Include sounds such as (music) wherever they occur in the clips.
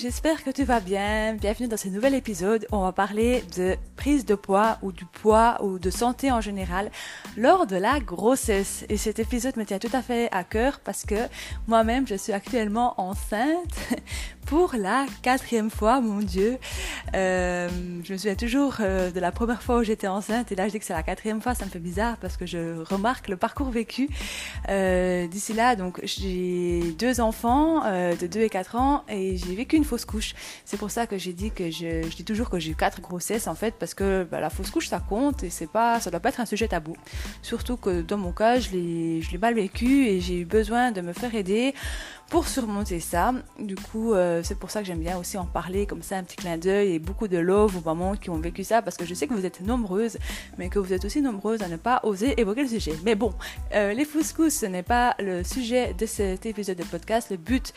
j'espère que tu vas bien. Bienvenue dans ce nouvel épisode. On va parler de prise de poids ou du poids ou de santé en général lors de la grossesse. Et cet épisode me tient tout à fait à cœur parce que moi-même, je suis actuellement enceinte (laughs) pour la quatrième fois, mon Dieu. Euh, je me souviens toujours euh, de la première fois où j'étais enceinte et là je dis que c'est la quatrième fois, ça me fait bizarre parce que je remarque le parcours vécu. Euh, D'ici là, donc j'ai deux enfants de 2 et 4 ans et j'ai vécu une fausse couche. C'est pour ça que j'ai dit que je, je dis toujours que j'ai eu quatre grossesses en fait parce que bah, la fausse couche ça compte et c'est pas, ça doit pas être un sujet tabou. Surtout que dans mon cas, je l'ai mal vécu et j'ai eu besoin de me faire aider pour surmonter ça. Du coup, euh, c'est pour ça que j'aime bien aussi en parler comme ça, un petit clin d'œil et beaucoup de love aux mamans qui ont vécu ça parce que je sais que vous êtes nombreuses, mais que vous êtes aussi nombreuses à ne pas oser évoquer le sujet. Mais bon, euh, les fouscous, ce n'est pas le sujet de cet épisode de podcast. Le but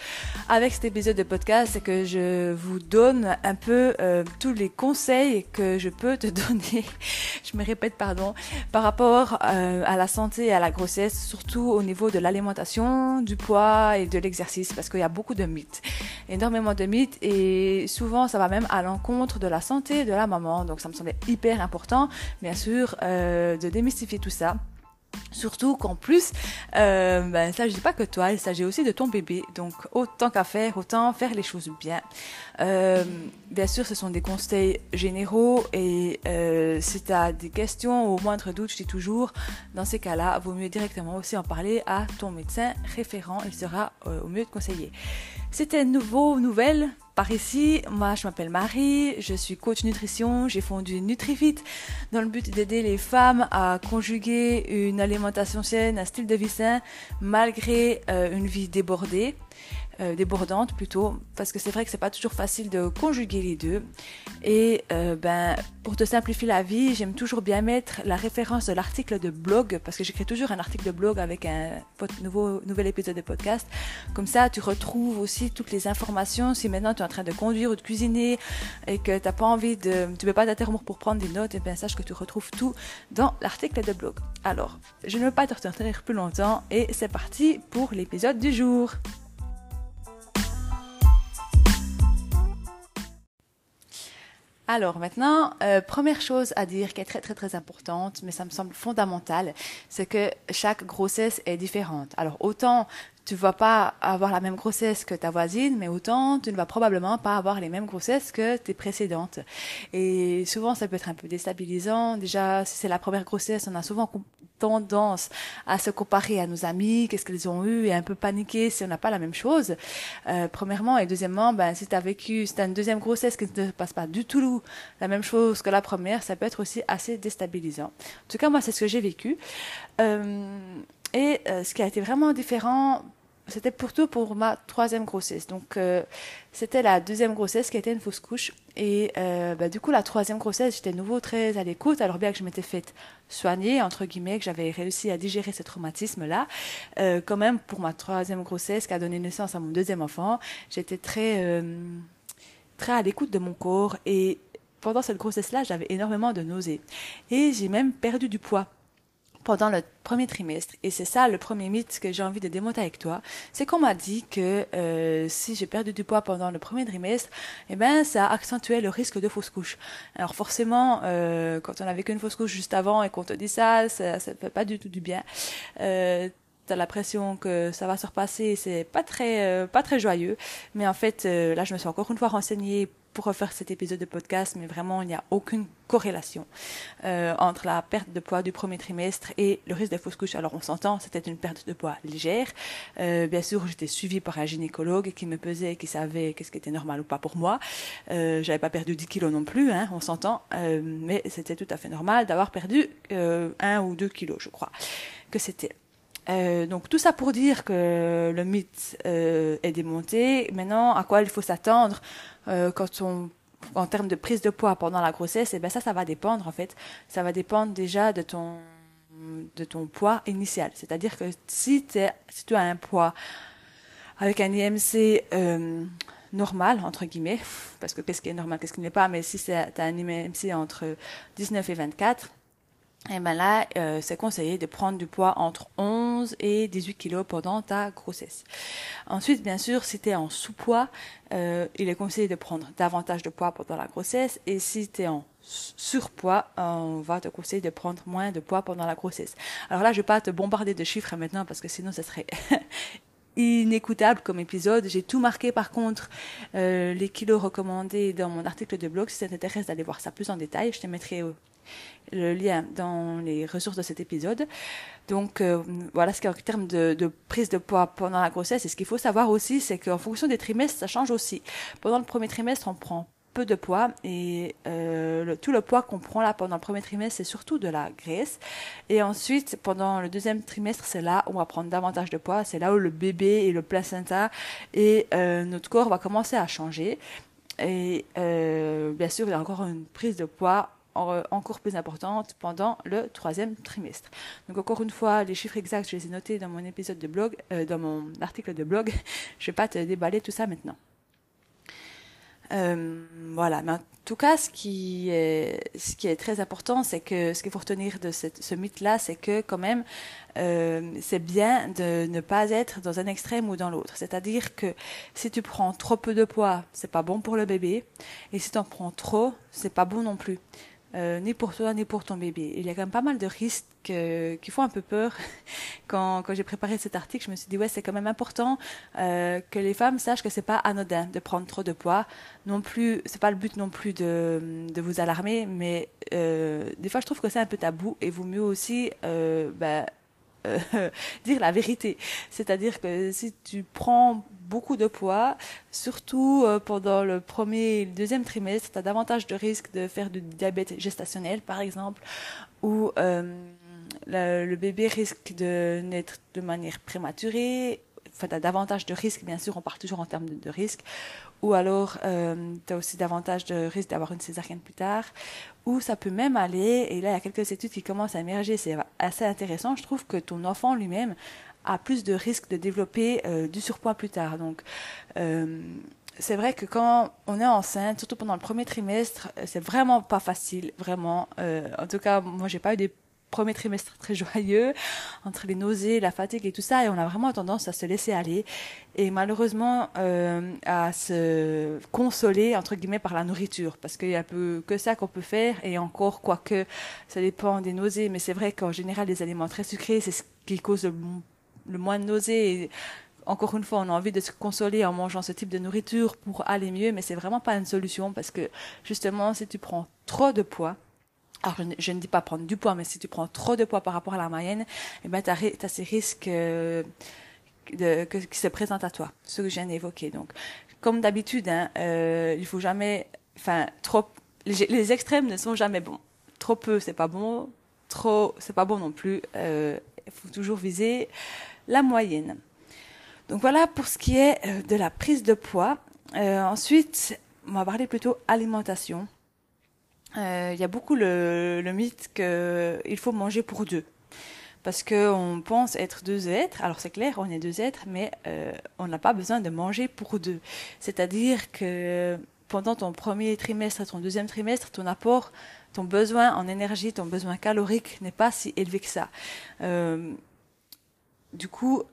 avec cet épisode de podcast, c'est que je vous donne un peu euh, tous les conseils que je peux te (laughs) donner. je me répète, pardon, par rapport euh, à la santé et à la grossesse, surtout au niveau de l'alimentation, du poids et de l'exercice parce qu'il y a beaucoup de mythes, énormément de mythes et souvent ça va même à l'encontre de la santé de la maman. Donc ça me semblait hyper important, bien sûr, euh, de démystifier tout ça. Surtout qu'en plus, euh, ben, il s'agit pas que toi, il s'agit aussi de ton bébé. Donc autant qu'à faire, autant faire les choses bien. Euh, bien sûr, ce sont des conseils généraux et euh, si tu as des questions ou au moindre doute, je dis toujours, dans ces cas-là, vaut mieux directement aussi en parler à ton médecin référent. Il sera euh, au mieux de conseiller. C'était nouveau, nouvelle par ici. Moi, je m'appelle Marie, je suis coach nutrition, j'ai fondé NutriFit dans le but d'aider les femmes à conjuguer une alimentation saine, un style de vie sain, malgré euh, une vie débordée. Euh, débordante plutôt parce que c'est vrai que c'est pas toujours facile de conjuguer les deux. Et euh, ben pour te simplifier la vie j'aime toujours bien mettre la référence de l'article de blog parce que j'écris toujours un article de blog avec un nouveau nouvel épisode de podcast. Comme ça tu retrouves aussi toutes les informations si maintenant tu es en train de conduire ou de cuisiner et que t'as pas envie de tu veux pas d'interrompre pour prendre des notes et bien sache que tu retrouves tout dans l'article de blog. Alors je ne veux pas te retenir plus longtemps et c'est parti pour l'épisode du jour Alors maintenant, euh, première chose à dire qui est très très très importante, mais ça me semble fondamental, c'est que chaque grossesse est différente. Alors autant tu vas pas avoir la même grossesse que ta voisine, mais autant tu ne vas probablement pas avoir les mêmes grossesses que tes précédentes. Et souvent, ça peut être un peu déstabilisant. Déjà, si c'est la première grossesse, on a souvent tendance à se comparer à nos amis, qu'est-ce qu'elles ont eu, et un peu paniquer si on n'a pas la même chose. Euh, premièrement, et deuxièmement, ben, si tu as vécu, si tu as une deuxième grossesse qui ne se passe pas du tout la même chose que la première, ça peut être aussi assez déstabilisant. En tout cas, moi, c'est ce que j'ai vécu. Euh, et euh, ce qui a été vraiment différent, c'était plutôt pour ma troisième grossesse. Donc, c'était la deuxième grossesse qui était une fausse couche. Et euh, bah, du coup, la troisième grossesse, j'étais nouveau très à l'écoute, alors bien que je m'étais faite soigner, entre guillemets, que j'avais réussi à digérer ce traumatisme-là. Euh, quand même, pour ma troisième grossesse qui a donné naissance à mon deuxième enfant, j'étais très, euh, très à l'écoute de mon corps. Et pendant cette grossesse-là, j'avais énormément de nausées. Et j'ai même perdu du poids pendant le premier trimestre. Et c'est ça le premier mythe que j'ai envie de démonter avec toi. C'est qu'on m'a dit que euh, si j'ai perdu du poids pendant le premier trimestre, eh ben ça accentuait le risque de fausse couche. Alors forcément, euh, quand on avait qu'une fausse couche juste avant et qu'on te dit ça, ça, ça fait pas du tout du bien. Euh, T'as l'impression que ça va se repasser, c'est pas très euh, pas très joyeux. Mais en fait, euh, là, je me suis encore une fois renseignée pour refaire cet épisode de podcast, mais vraiment, il n'y a aucune corrélation euh, entre la perte de poids du premier trimestre et le risque de fausse couche. Alors, on s'entend, c'était une perte de poids légère. Euh, bien sûr, j'étais suivie par un gynécologue qui me pesait, qui savait qu'est-ce qui était normal ou pas pour moi. Euh, J'avais pas perdu 10 kilos non plus, hein, on s'entend, euh, mais c'était tout à fait normal d'avoir perdu un ou deux kilos, je crois que c'était. Donc tout ça pour dire que le mythe est démonté. Maintenant, à quoi il faut s'attendre? Euh, quand on en termes de prise de poids pendant la grossesse, eh ben ça, va dépendre en fait. Ça va dépendre déjà de ton de ton poids initial. C'est-à-dire que si, si tu as un poids avec un IMC euh, normal, entre guillemets, parce que qu'est-ce qui est normal, qu'est-ce qui n'est pas, mais si tu as un IMC entre 19 et 24, et ben là, euh, c'est conseillé de prendre du poids entre 11 et 18 kilos pendant ta grossesse. Ensuite, bien sûr, si tu es en sous-poids, euh, il est conseillé de prendre davantage de poids pendant la grossesse. Et si tu es en surpoids, on va te conseiller de prendre moins de poids pendant la grossesse. Alors là, je vais pas te bombarder de chiffres maintenant parce que sinon, ça serait (laughs) inécoutable comme épisode. J'ai tout marqué par contre euh, les kilos recommandés dans mon article de blog. Si ça t'intéresse d'aller voir ça plus en détail, je te mettrai le lien dans les ressources de cet épisode. Donc euh, voilà ce qu'en termes de, de, prise de poids pendant la grossesse. Et ce qu'il faut savoir aussi, c'est qu'en fonction des trimestres, ça change aussi. Pendant le premier trimestre, on prend peu de poids et euh, tout le poids qu'on prend là pendant le premier trimestre, c'est surtout de la graisse. Et ensuite, pendant le deuxième trimestre, c'est là où on va prendre davantage de poids. C'est là où le bébé et le placenta et euh, notre corps va commencer à changer. Et bien sûr, il y a encore une prise de poids encore plus importante pendant le troisième trimestre. Donc encore une fois, les chiffres exacts, je les ai notés dans mon épisode de blog, euh, dans mon article de blog. (laughs) Je vais pas te déballer tout ça maintenant. Euh, voilà, mais en tout cas, ce qui est, très important, c'est que ce qu'il faut retenir de ce mythe-là, c'est que quand même, euh, c'est bien de ne pas être dans un extrême ou dans l'autre. C'est-à-dire que si tu prends trop peu de poids, c'est pas bon pour le bébé, et si tu en prends trop, c'est pas bon non plus. Euh, ni pour toi ni pour ton bébé. Il y a quand même pas mal de risques euh, qui font un peu peur. (laughs) Quand, quand j'ai préparé cet article, je me suis dit ouais c'est quand même important euh, que les femmes sachent que c'est pas anodin de prendre trop de poids. Non plus, c'est pas le but non plus de, de vous alarmer, mais euh, des fois je trouve que c'est un peu tabou et vaut mieux aussi euh, ben, euh, (laughs) dire la vérité. C'est-à-dire que si tu prends beaucoup de poids, surtout euh, pendant le premier et le deuxième trimestre, tu as davantage de risques de faire du diabète gestationnel, par exemple, ou euh, le bébé risque de naître de manière prématurée. Enfin, tu as davantage de risques, bien sûr, on part toujours en termes de, de risques, ou alors euh, tu as aussi davantage de risque d'avoir une césarienne plus tard, ou ça peut même aller, et là il y a quelques études qui commencent à émerger, c'est assez intéressant, je trouve que ton enfant lui-même a plus de risques de développer euh, du surpoids plus tard. Donc euh, c'est vrai que quand on est enceinte, surtout pendant le premier trimestre, c'est vraiment pas facile, vraiment. Euh, en tout cas, moi j'ai pas eu des premier trimestre très joyeux, entre les nausées, la fatigue et tout ça, et on a vraiment tendance à se laisser aller. Et malheureusement euh, à se consoler entre guillemets par la nourriture, parce qu'il y a peu que ça qu'on peut faire, et encore quoique ça dépend des nausées, mais c'est vrai qu'en général les aliments très sucrés, c'est ce qui cause le, le moins de nausées. Et, encore une fois, on a envie de se consoler en mangeant ce type de nourriture pour aller mieux, mais c'est vraiment pas une solution parce que justement, si tu prends trop de poids, alors je ne, dis pas prendre du poids, mais si tu prends trop de poids par rapport à la moyenne, eh ben, tu as, ces risques euh, de, que, qui se présentent à toi, ce que je viens d'évoquer. Donc, comme d'habitude, hein, euh, il faut jamais, enfin, trop, les, les, extrêmes ne sont jamais bons. Trop peu, c'est pas bon. Trop, c'est pas bon non plus. Euh, il faut toujours viser la moyenne. Donc voilà pour ce qui est euh, de la prise de poids. Euh, ensuite, on va parler plutôt alimentation. Euh, il y a beaucoup le, mythe qu'il faut manger pour deux. Parce qu'on pense être deux êtres. Alors c'est clair, on est deux êtres, mais euh, on n'a pas besoin de manger pour deux. C'est-à-dire que pendant ton premier trimestre et ton deuxième trimestre, ton apport, ton besoin en énergie, ton besoin calorique n'est pas si élevé que ça. Euh, du coup,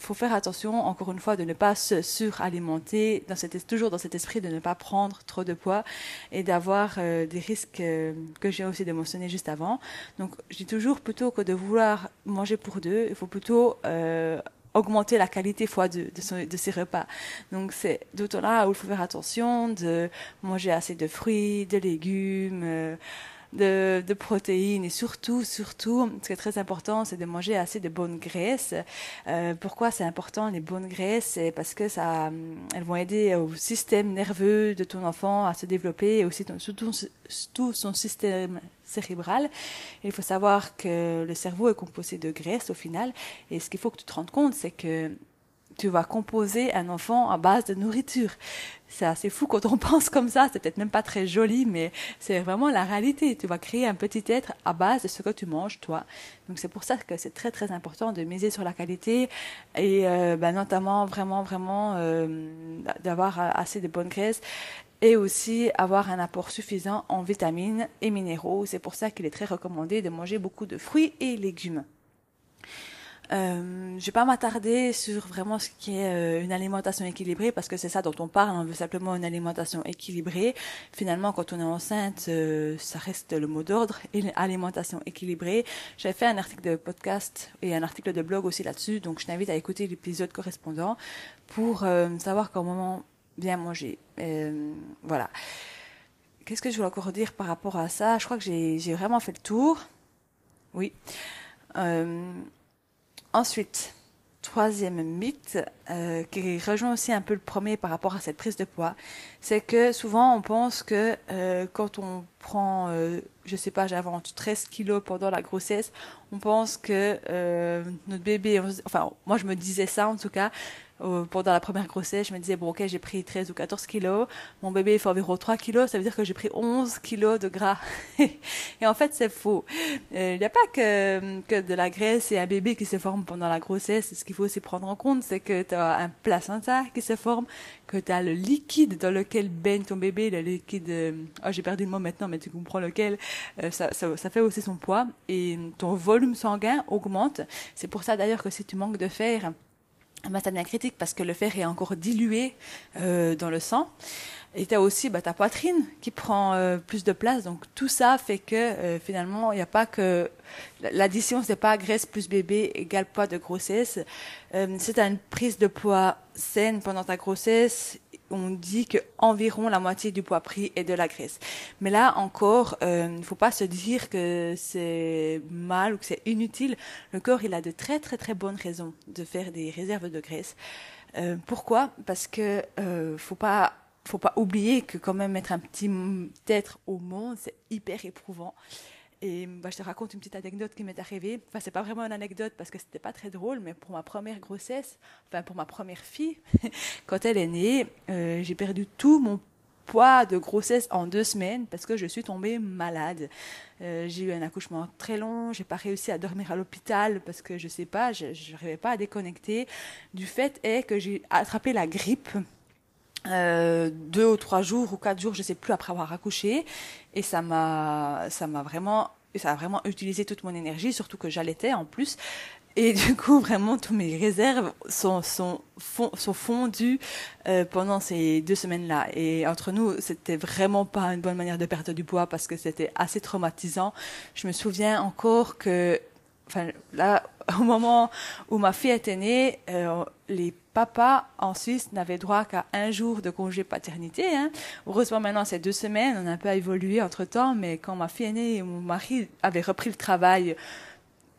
faut faire attention, encore une fois, de ne pas se suralimenter, dans cet, toujours dans cet esprit de ne pas prendre trop de poids et d'avoir euh, des risques euh, que j'ai aussi mentionner juste avant. Donc, je dis toujours, plutôt que de vouloir manger pour deux, il faut plutôt euh, augmenter la qualité fois de, de, de ses repas. Donc, c'est d'autant là où il faut faire attention de manger assez de fruits, de légumes, euh, de, de, protéines et surtout, surtout, ce qui est très important, c'est de manger assez de bonnes graisses. Euh, pourquoi c'est important les bonnes graisses? C'est parce que ça, elles vont aider au système nerveux de ton enfant à se développer et aussi tout son système cérébral. il faut savoir que le cerveau est composé de graisse au final. Et ce qu'il faut que tu te rendes compte, c'est que tu vas composer un enfant à base de nourriture. C'est assez fou quand on (laughs) pense comme ça, c'est peut-être même pas très joli, mais c'est vraiment la réalité. Tu vas créer un petit être à base de ce que tu manges, toi. Donc c'est pour ça que c'est très très important de miser sur la qualité et euh, bah, notamment vraiment vraiment euh, d'avoir assez de bonnes graisses et aussi avoir un apport suffisant en vitamines et minéraux. C'est pour ça qu'il est très recommandé de manger beaucoup de fruits et légumes. Euh, je vais pas m'attarder sur vraiment ce qui est euh, une alimentation équilibrée parce que c'est ça dont on parle. On veut simplement une alimentation équilibrée. Finalement, quand on est enceinte, euh, ça reste le mot d'ordre. Et l'alimentation équilibrée. J'avais fait un article de podcast et un article de blog aussi là-dessus. Donc, je t'invite à écouter l'épisode correspondant pour euh, savoir comment bien manger. voilà. Qu'est-ce que je voulais encore dire par rapport à ça? Je crois que j'ai vraiment fait le tour. Oui. Euh, Ensuite, troisième mythe, euh, qui rejoint aussi un peu le premier par rapport à cette prise de poids, c'est que souvent on pense que euh, quand on prend, euh, je sais pas, j'avance 13 kilos pendant la grossesse, on pense que euh, notre bébé, enfin moi je me disais ça en tout cas, pendant la première grossesse, je me disais, bon, ok, j'ai pris 13 ou 14 kilos, mon bébé fait environ 3 kilos, ça veut dire que j'ai pris 11 kilos de gras. (laughs) et en fait, c'est faux. Il n'y a pas que, que de la graisse et un bébé qui se forme pendant la grossesse. Ce qu'il faut aussi prendre en compte, c'est que tu as un placenta qui se forme, que tu as le liquide dans lequel baigne ton bébé, le liquide, oh, j'ai perdu le mot maintenant, mais tu comprends lequel, euh, ça, ça, ça fait aussi son poids et ton volume sanguin augmente. C'est pour ça d'ailleurs que si tu manques de fer, bah, ça devient critique parce que le fer est encore dilué euh, dans le sang. Et tu as aussi bah, ta poitrine qui prend euh, plus de place. Donc tout ça fait que euh, finalement, il n'y a pas que... L'addition, c'est pas graisse plus bébé égale poids de grossesse. Euh, tu as une prise de poids saine pendant ta grossesse, on dit que environ la moitié du poids pris est de la graisse. Mais là encore, euh, il ne faut pas se dire que c'est mal ou que c'est inutile. Le corps, il a de très très très bonnes raisons de faire des réserves de graisse. Euh, pourquoi? Parce que euh, faut pas faut pas oublier que quand même mettre un petit être au monde, c'est hyper éprouvant. Et bah, je te raconte une petite anecdote qui m'est arrivée. Enfin, c'est pas vraiment une anecdote parce que c'était pas très drôle, mais pour ma première grossesse, enfin pour ma première fille, (laughs) quand elle est née, euh, j'ai perdu tout mon poids de grossesse en deux semaines parce que je suis tombée malade. Euh, j'ai eu un accouchement très long, j'ai pas réussi à dormir à l'hôpital parce que je sais pas, je n'arrivais pas à déconnecter. Du fait est que j'ai attrapé la grippe. Euh, deux ou trois jours ou quatre jours, je sais plus après avoir accouché, et ça m'a, ça m'a vraiment, ça a vraiment utilisé toute mon énergie, surtout que j'allaitais en plus. Et (laughs) du coup, vraiment, tous mes réserves sont, sont, sont fondues euh, pendant ces deux semaines-là. Et entre nous, c'était vraiment pas une bonne manière de perdre du poids parce que c'était assez traumatisant. Je me souviens encore que, enfin, là, (laughs) au moment où ma fille était née, euh, les papas en Suisse n'avaient droit qu'à un jour de congé paternité. Hein. Heureusement, maintenant, c'est deux semaines. On a un peu évolué entre-temps, mais quand ma fille est née, mon mari avait repris le travail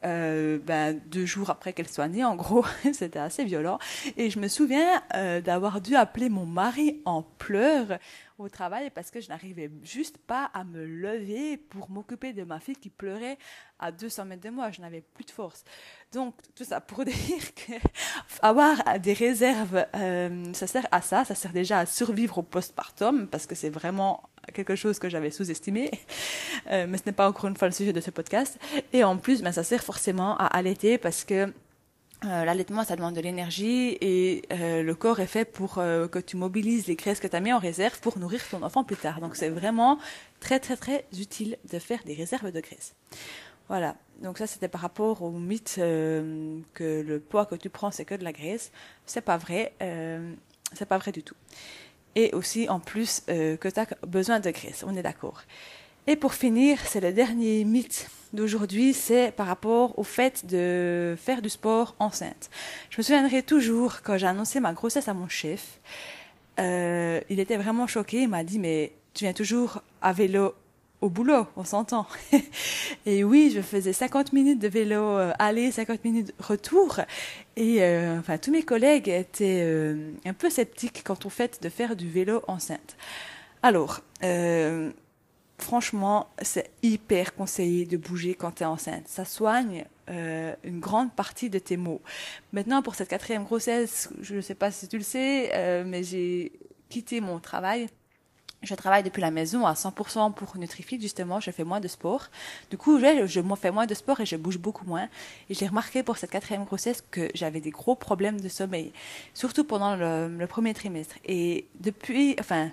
euh, ben, deux jours après qu'elle soit née, en gros, (laughs) c'était assez violent. Et je me souviens euh, d'avoir dû appeler mon mari en pleurs au travail parce que je n'arrivais juste pas à me lever pour m'occuper de ma fille qui pleurait à 200 mètres de moi. Je n'avais plus de force. Donc, tout ça pour (laughs) dire que avoir des réserves, euh, ça sert à ça. Ça sert déjà à survivre au postpartum parce que c'est vraiment quelque chose que j'avais sous-estimé, euh, mais ce n'est pas encore une fois le sujet de ce podcast. Et en plus, ben, ça sert forcément à allaiter parce que euh, l'allaitement, ça demande de l'énergie et euh, le corps est fait pour euh, que tu mobilises les graisses que tu as mis en réserve pour nourrir ton enfant plus tard. Donc c'est vraiment très très très utile de faire des réserves de graisse. Voilà, donc ça c'était par rapport au mythe que le poids que tu prends c'est que de la graisse. C'est pas vrai, c'est pas vrai du tout et aussi en plus euh, que tu as besoin de graisse, on est d'accord. Et pour finir, c'est le dernier mythe d'aujourd'hui, c'est par rapport au fait de faire du sport enceinte. Je me souviendrai toujours quand j'ai annoncé ma grossesse à mon chef, euh, il était vraiment choqué, il m'a dit mais tu viens toujours à vélo au boulot, on s'entend. (laughs) et oui, je faisais 50 minutes de vélo euh, aller, 50 minutes retour. Et euh, enfin, tous mes collègues étaient euh, un peu sceptiques quant au fait de faire du vélo enceinte. Alors, franchement, c'est hyper conseillé de bouger quand tu es enceinte. Ça soigne euh, une grande partie de tes maux. Maintenant, pour cette quatrième grossesse, je ne sais pas si tu le sais, euh, mais j'ai quitté mon travail. Je travaille depuis la maison à 100% pour Nutrifit, justement, je fais moins de sport. Du coup, je, fais moins de sport et je bouge beaucoup moins. Et j'ai remarqué pour cette quatrième grossesse que j'avais des gros problèmes de sommeil, surtout pendant le, le premier trimestre. Et depuis, enfin,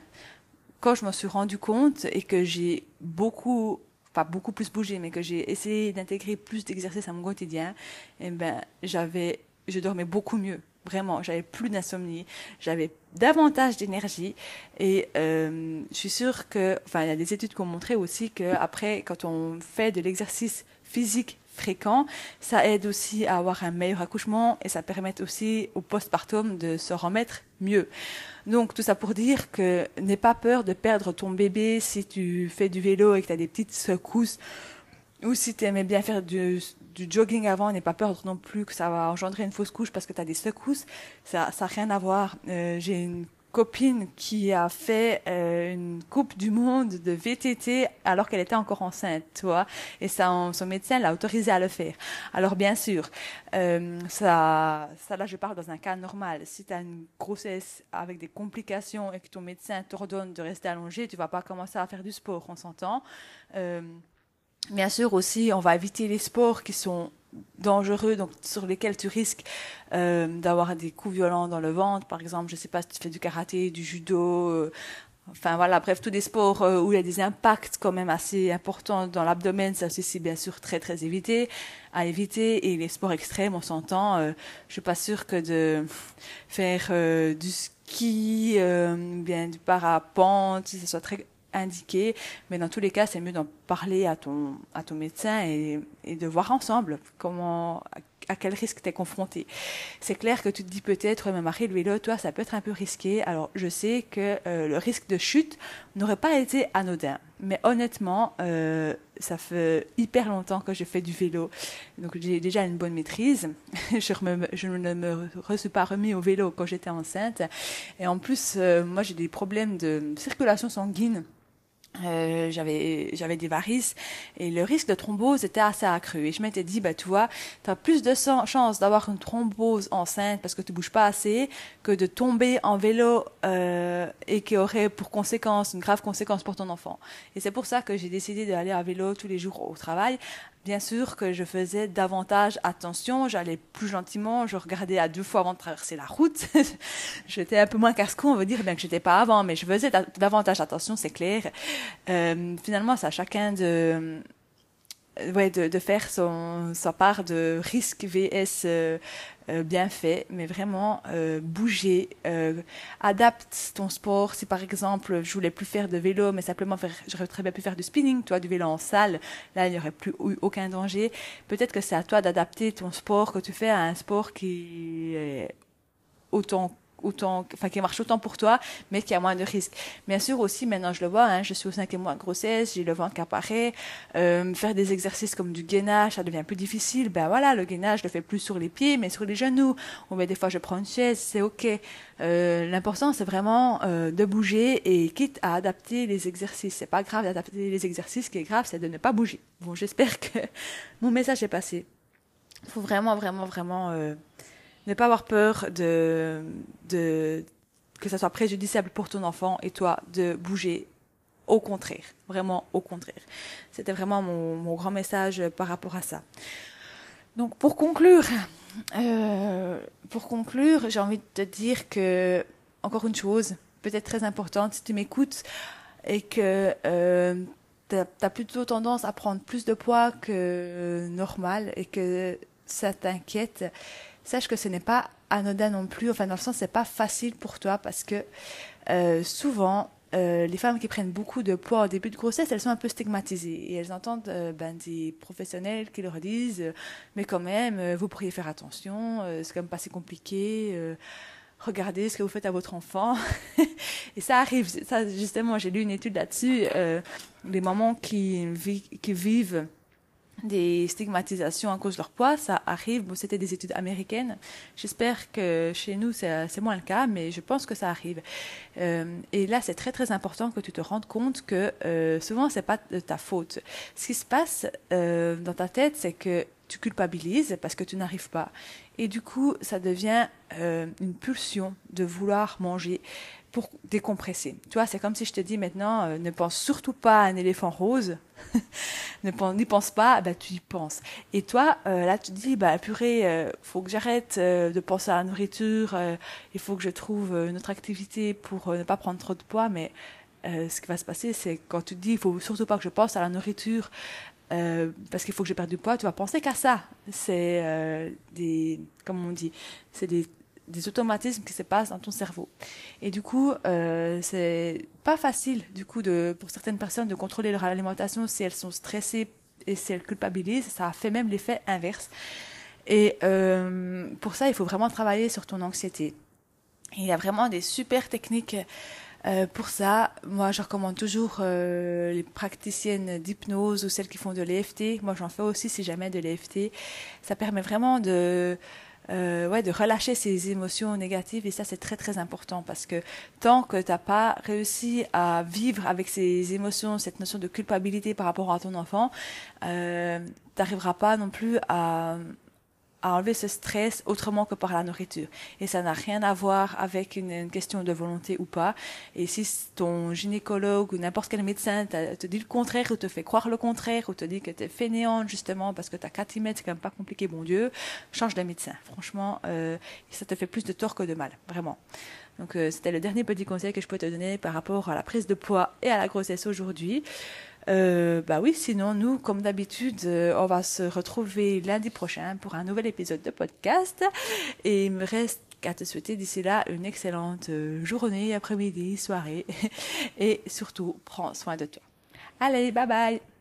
quand je m'en suis rendu compte et que j'ai beaucoup pas beaucoup plus bougé, mais que j'ai essayé d'intégrer plus d'exercices à mon quotidien, eh ben, j'avais, je dormais beaucoup mieux. Vraiment, j'avais plus d'insomnie, j'avais davantage d'énergie et euh, je suis sûre que, enfin, il y a des études qui ont montré aussi que après, quand on fait de l'exercice physique fréquent, ça aide aussi à avoir un meilleur accouchement et ça permet aussi au postpartum de se remettre mieux. Donc tout ça pour dire que n'aie pas peur de perdre ton bébé si tu fais du vélo et que tu as des petites secousses ou si tu aimais bien faire du, jogging avant, n'aie pas peur non plus que ça va engendrer une fausse couche parce que tu as des secousses. Ça n'a rien à voir. Euh, J'ai une copine qui a fait euh, une coupe du monde de VTT alors qu'elle était encore enceinte, tu vois, et ça, son médecin l'a autorisé à le faire. Alors bien sûr, euh, ça, ça là je parle dans un cas normal. Si tu as une grossesse avec des complications et que ton médecin t'ordonne de rester allongé, tu vas pas commencer à faire du sport, on s'entend. Euh, bien sûr aussi, on va éviter les sports qui sont dangereux, donc sur lesquels tu risques euh, d'avoir des coups violents dans le ventre, par exemple, je sais pas si tu fais du karaté, du judo, euh, enfin voilà, bref, tous des sports euh, où il y a des impacts quand même assez importants dans l'abdomen, ça c'est bien sûr très très évité, à éviter, et les sports extrêmes, on s'entend, euh, je suis pas sûre que de faire du ski, bien du parapente, ça soit très indiqué, mais dans tous les cas, c'est mieux d'en parler à ton, à ton médecin et, de voir ensemble comment, à quel risque tu es confronté. C'est clair que tu te dis peut-être, mais Marie, le vélo, toi, ça peut être un peu risqué. Alors, je sais que euh, le risque de chute n'aurait pas été anodin. Mais honnêtement, euh, ça fait hyper longtemps que je fais du vélo. Donc, j'ai déjà une bonne maîtrise. (laughs) je, je, ne me suis pas remis au vélo quand j'étais enceinte. Et en plus, euh, moi, j'ai des problèmes de circulation sanguine. Euh, j'avais j'avais des varices et le risque de thrombose était assez accru. Et je m'étais dit bah tu vois tu as plus de chances d'avoir une thrombose enceinte parce que tu bouges pas assez que de tomber en vélo euh, et qui aurait pour conséquence une grave conséquence pour ton enfant. Et c'est pour ça que j'ai décidé d'aller à vélo tous les jours au travail bien sûr que je faisais davantage attention, j'allais plus gentiment, je regardais à deux fois avant de traverser la route. (laughs) j'étais un peu moins casse-cou, on veut dire, bien que j'étais pas avant, mais je faisais davantage attention, c'est clair. Euh, finalement, c'est à chacun de, ouais, de, de, faire son, sa part de risque VS euh, euh, bien fait, mais vraiment euh, bouger, euh, adapte ton sport. Si par exemple je voulais plus faire de vélo, mais simplement faire, j'aurais très bien pu faire du spinning, toi, du vélo en salle, là il n'y aurait plus eu aucun danger. Peut-être que c'est à toi d'adapter ton sport que tu fais à un sport qui est autant autant, enfin, qui marche autant pour toi, mais qui a moins de risques. Bien sûr aussi, maintenant je le vois, hein, je suis au cinquième mois de grossesse, j'ai le ventre qui apparaît, euh, faire des exercices comme du gainage, ça devient plus difficile. Ben voilà, le gainage, je le fais plus sur les pieds, mais sur les genoux. Ou ben des fois, je prends une chaise, c'est ok. Euh, L'important, c'est vraiment euh, de bouger et quitte à adapter les exercices. C'est pas grave d'adapter les exercices, ce qui est grave, c'est de ne pas bouger. Bon, j'espère que (laughs) mon message est passé. Faut vraiment, vraiment, vraiment euh, ne pas avoir peur de, que ça soit préjudiciable pour ton enfant et toi de bouger. Au contraire, vraiment au contraire. C'était vraiment mon, mon, grand message par rapport à ça. Donc pour conclure, euh, pour conclure, j'ai envie de te dire que encore une chose, peut-être très importante, si tu m'écoutes et que euh, tu as plutôt tendance à prendre plus de poids que normal et que ça t'inquiète, sache que ce n'est pas anodin non plus. Enfin, dans le sens, c'est pas facile pour toi parce que euh, souvent, euh, les femmes qui prennent beaucoup de poids au début de grossesse, elles sont un peu stigmatisées et elles entendent euh, ben, des professionnels qui leur disent mais quand même, vous pourriez faire attention, c'est quand même pas si compliqué. Regardez ce que vous faites à votre enfant. (laughs) et ça arrive. Ça, justement, j'ai lu une étude là-dessus. les mamans qui vivent des stigmatisations à cause de leur poids, ça arrive. Bon, c'était des études américaines. J'espère que chez nous, c'est moins le cas, mais je pense que ça arrive. Euh, et là, c'est très très important que tu te rendes compte que euh, souvent, c'est pas de ta faute. Ce qui se passe euh, dans ta tête, c'est que tu culpabilises parce que tu n'arrives pas. Et du coup, ça devient euh, une pulsion de vouloir manger pour décompresser. Tu vois, c'est comme si je te dis maintenant, euh, ne pense surtout pas à un éléphant rose, (laughs) n'y pense pas, bah, tu y penses. Et toi, euh, là, tu te dis, bah, purée, euh, faut que j'arrête euh, de penser à la nourriture, il faut que je trouve une autre activité pour ne pas prendre trop de poids, mais ce qui va se passer, c'est quand tu te dis, il faut surtout pas que je pense à la nourriture, parce qu'il faut que je perde du poids, tu vas penser qu'à ça. C'est des, comme on dit, c'est des des automatismes qui se passent dans ton cerveau. Et du coup, euh, c'est pas facile, du coup, de, pour certaines personnes de contrôler leur alimentation si elles sont stressées et si elles culpabilisent. Ça fait même l'effet inverse. Et euh, pour ça, il faut vraiment travailler sur ton anxiété. il y a vraiment des super techniques euh, pour ça. Moi, je recommande toujours euh, les praticiennes d'hypnose ou celles qui font de l'EFT. Moi, j'en fais aussi si jamais de l'EFT. Ça permet vraiment de euh, ouais, de relâcher ses émotions négatives. Et ça, c'est très, très important parce que tant que tu n'as pas réussi à vivre avec ces émotions, cette notion de culpabilité par rapport à ton enfant, euh, tu n'arriveras pas non plus à à enlever ce stress autrement que par la nourriture. Et ça n'a rien à voir avec une, question de volonté ou pas. Et si ton gynécologue ou n'importe quel médecin te dit le contraire ou te fait croire le contraire ou te dit que tu es fainéante justement parce que tu as 4 mètres, c'est quand même pas compliqué, bon Dieu, change de médecin. Franchement, euh, ça te fait plus de tort que de mal, vraiment. Donc euh, c'était le dernier petit conseil que je peux te donner par rapport à la prise de poids et à la grossesse aujourd'hui. Euh, bah oui, sinon nous, comme d'habitude, euh, on va se retrouver lundi prochain pour un nouvel épisode de podcast. Et il me reste qu'à te souhaiter d'ici là une excellente euh, journée, après-midi, soirée. (laughs) Et surtout, prends soin de toi. Allez, bye bye